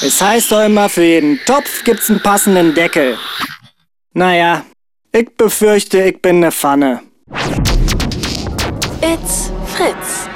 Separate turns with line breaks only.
Es heißt doch immer, für jeden Topf gibt's einen passenden Deckel. Naja, ich befürchte, ich bin ne Pfanne.
It's Fritz.